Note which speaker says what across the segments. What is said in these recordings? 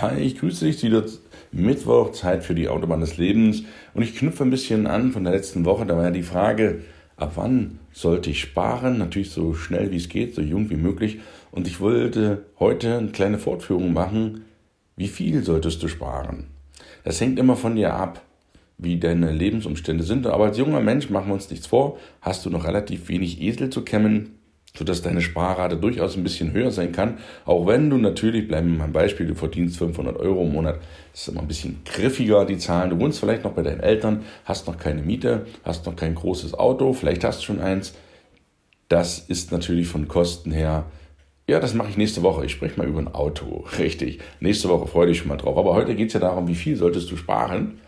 Speaker 1: Hi, ich grüße dich wieder Mittwoch, Zeit für die Autobahn des Lebens. Und ich knüpfe ein bisschen an von der letzten Woche. Da war ja die Frage, ab wann sollte ich sparen? Natürlich so schnell wie es geht, so jung wie möglich. Und ich wollte heute eine kleine Fortführung machen. Wie viel solltest du sparen? Das hängt immer von dir ab, wie deine Lebensumstände sind. Aber als junger Mensch machen wir uns nichts vor. Hast du noch relativ wenig Esel zu kämmen? Sodass deine Sparrate durchaus ein bisschen höher sein kann. Auch wenn du natürlich, bleiben wir mal Beispiel, du verdienst 500 Euro im Monat, ist immer ein bisschen griffiger, die Zahlen. Du wohnst vielleicht noch bei deinen Eltern, hast noch keine Miete, hast noch kein großes Auto, vielleicht hast du schon eins. Das ist natürlich von Kosten her, ja, das mache ich nächste Woche. Ich spreche mal über ein Auto, richtig. Nächste Woche freue dich schon mal drauf. Aber heute geht es ja darum, wie viel solltest du sparen?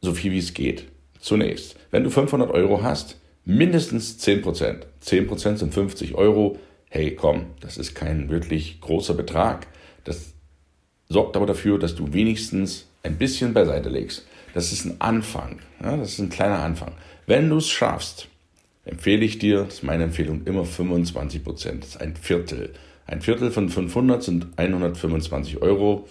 Speaker 1: So viel wie es geht. Zunächst, wenn du 500 Euro hast, mindestens 10%. 10% sind 50 Euro. Hey, komm, das ist kein wirklich großer Betrag. Das sorgt aber dafür, dass du wenigstens ein bisschen beiseite legst. Das ist ein Anfang. Ja, das ist ein kleiner Anfang. Wenn du es schaffst, empfehle ich dir, das ist meine Empfehlung, immer 25% Das ist ein Viertel. Ein Viertel von 500 sind 125 Euro.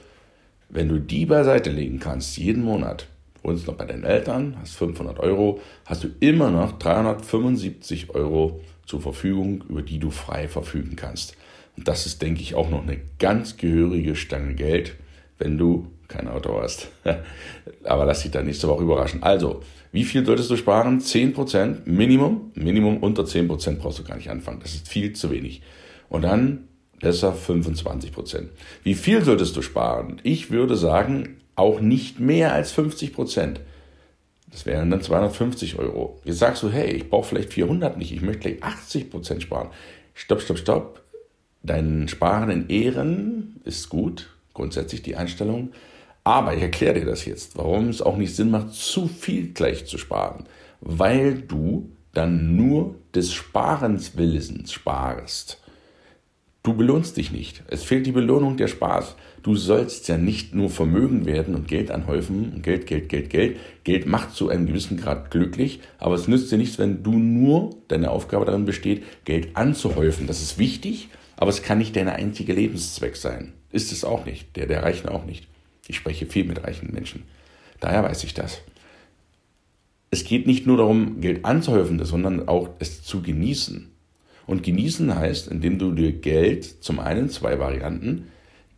Speaker 1: Wenn du die beiseite legen kannst, jeden Monat, wohnst noch bei deinen Eltern, hast 500 Euro, hast du immer noch 375 Euro zur Verfügung, über die du frei verfügen kannst. Und das ist, denke ich, auch noch eine ganz gehörige Stange Geld, wenn du kein Auto hast. Aber lass dich da nächste Woche überraschen. Also, wie viel solltest du sparen? 10% Minimum. Minimum unter 10% brauchst du gar nicht anfangen. Das ist viel zu wenig. Und dann besser 25%. Wie viel solltest du sparen? Ich würde sagen, auch nicht mehr als 50 Prozent. Das wären dann 250 Euro. Jetzt sagst du, hey, ich brauche vielleicht 400 nicht, ich möchte gleich 80 Prozent sparen. Stopp, stopp, stopp. Dein Sparen in Ehren ist gut, grundsätzlich die Einstellung. Aber ich erkläre dir das jetzt, warum es auch nicht Sinn macht, zu viel gleich zu sparen. Weil du dann nur des Sparens Willens sparst. Du belohnst dich nicht. Es fehlt die Belohnung, der Spaß. Du sollst ja nicht nur Vermögen werden und Geld anhäufen. Geld, Geld, Geld, Geld. Geld macht zu einem gewissen Grad glücklich, aber es nützt dir nichts, wenn du nur deine Aufgabe darin besteht, Geld anzuhäufen. Das ist wichtig, aber es kann nicht dein einziger Lebenszweck sein. Ist es auch nicht. Der der Reichen auch nicht. Ich spreche viel mit reichen Menschen. Daher weiß ich das. Es geht nicht nur darum, Geld anzuhäufen, sondern auch es zu genießen. Und genießen heißt, indem du dir Geld, zum einen zwei Varianten,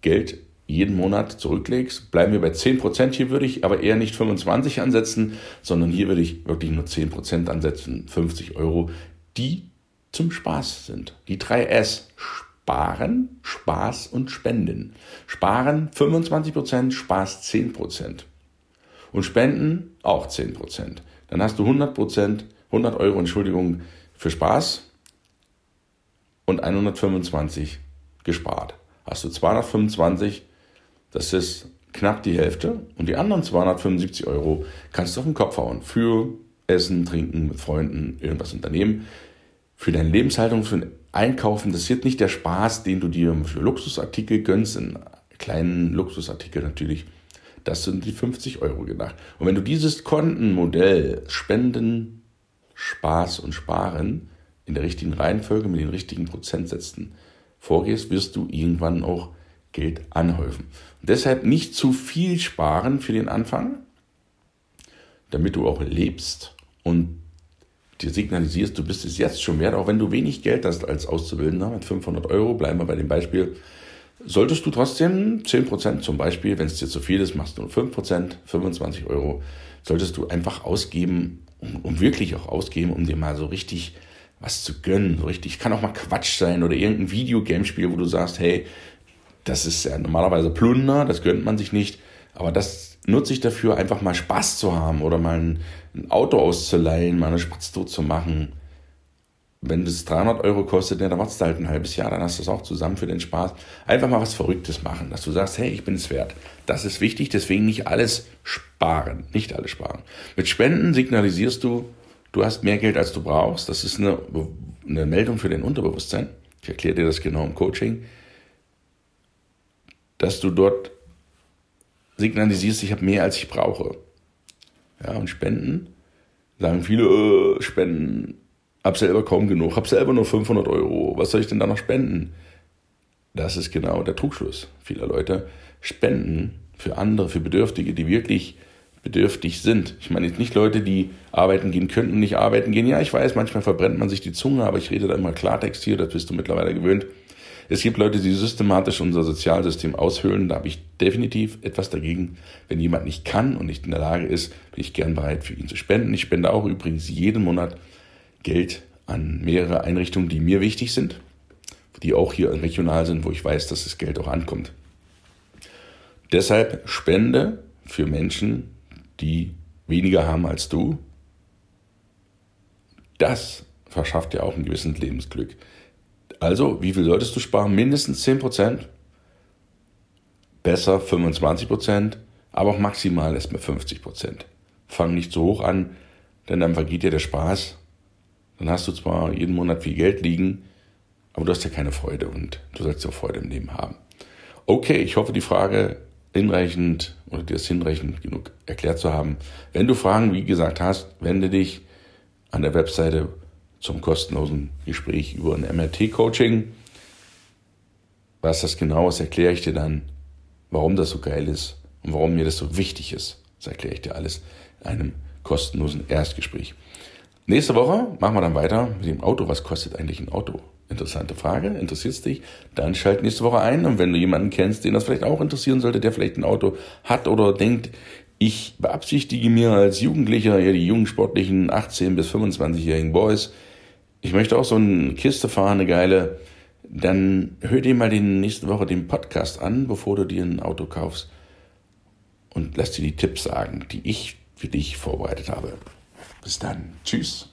Speaker 1: Geld jeden Monat zurücklegst, bleiben wir bei 10%. Hier würde ich aber eher nicht 25 ansetzen, sondern hier würde ich wirklich nur 10% ansetzen, 50 Euro, die zum Spaß sind. Die drei S. Sparen, Spaß und Spenden. Sparen 25%, Spaß 10%. Und Spenden auch 10%. Dann hast du 100%, 100 Euro, Entschuldigung, für Spaß und 125 gespart. Hast du 225, das ist knapp die Hälfte und die anderen 275 Euro kannst du auf den Kopf hauen für Essen, Trinken, mit Freunden, irgendwas unternehmen. Für deine Lebenshaltung, für ein Einkaufen, das wird nicht der Spaß, den du dir für Luxusartikel gönnst, in kleinen Luxusartikel natürlich. Das sind die 50 Euro gedacht. Und wenn du dieses Kontenmodell Spenden, Spaß und Sparen in der richtigen Reihenfolge mit den richtigen Prozentsätzen vorgehst, wirst du irgendwann auch Geld anhäufen. Und deshalb nicht zu viel sparen für den Anfang, damit du auch lebst und dir signalisierst, du bist es jetzt schon wert, auch wenn du wenig Geld hast als Auszubildender mit 500 Euro, bleiben wir bei dem Beispiel, solltest du trotzdem 10% zum Beispiel, wenn es dir zu viel ist, machst du nur 5%, 25 Euro, solltest du einfach ausgeben, um, um wirklich auch ausgeben, um dir mal so richtig was zu gönnen, so richtig. Kann auch mal Quatsch sein oder irgendein Videogamespiel, wo du sagst, hey, das ist ja normalerweise Plunder, das gönnt man sich nicht, aber das nutze ich dafür, einfach mal Spaß zu haben oder mal ein, ein Auto auszuleihen, mal eine Spritztour zu machen. Wenn das 300 Euro kostet, dann wartest du halt ein halbes Jahr, dann hast du es auch zusammen für den Spaß. Einfach mal was Verrücktes machen, dass du sagst, hey, ich bin es wert. Das ist wichtig, deswegen nicht alles sparen, nicht alles sparen. Mit Spenden signalisierst du, du hast mehr Geld, als du brauchst. Das ist eine, eine Meldung für dein Unterbewusstsein. Ich erkläre dir das genau im Coaching. Dass du dort signalisierst, ich habe mehr, als ich brauche. Ja, und Spenden, sagen viele, äh, Spenden, hab selber kaum genug, hab selber nur 500 Euro, was soll ich denn da noch spenden? das ist genau der Trugschluss vieler Leute, spenden für andere, für Bedürftige, die wirklich bedürftig sind. Ich meine jetzt nicht Leute, die arbeiten gehen könnten, nicht arbeiten gehen. Ja, ich weiß, manchmal verbrennt man sich die Zunge, aber ich rede da immer Klartext hier, das bist du mittlerweile gewöhnt. Es gibt Leute, die systematisch unser Sozialsystem aushöhlen. Da habe ich definitiv etwas dagegen. Wenn jemand nicht kann und nicht in der Lage ist, bin ich gern bereit, für ihn zu spenden. Ich spende auch übrigens jeden Monat Geld an mehrere Einrichtungen, die mir wichtig sind, die auch hier regional sind, wo ich weiß, dass das Geld auch ankommt. Deshalb spende für Menschen, die weniger haben als du. Das verschafft dir auch ein gewisses Lebensglück. Also, wie viel solltest du sparen? Mindestens 10%, besser 25%, aber auch maximal erst mit 50%. Fang nicht so hoch an, denn dann vergeht dir der Spaß. Dann hast du zwar jeden Monat viel Geld liegen, aber du hast ja keine Freude und du sollst ja Freude im Leben haben. Okay, ich hoffe, die Frage hinreichend oder dir ist hinreichend genug erklärt zu haben. Wenn du Fragen, wie gesagt, hast, wende dich an der Webseite zum kostenlosen Gespräch über ein MRT-Coaching. Was das genau ist, erkläre ich dir dann, warum das so geil ist und warum mir das so wichtig ist. Das erkläre ich dir alles in einem kostenlosen Erstgespräch. Nächste Woche machen wir dann weiter mit dem Auto. Was kostet eigentlich ein Auto? Interessante Frage, interessiert dich? Dann schalt nächste Woche ein und wenn du jemanden kennst, den das vielleicht auch interessieren sollte, der vielleicht ein Auto hat oder denkt, ich beabsichtige mir als Jugendlicher, ja die jungen sportlichen 18 bis 25-jährigen Boys, ich möchte auch so eine Kiste fahren, eine geile, dann hör dir mal den nächste Woche den Podcast an, bevor du dir ein Auto kaufst und lass dir die Tipps sagen, die ich für dich vorbereitet habe. Bis dann. Tschüss.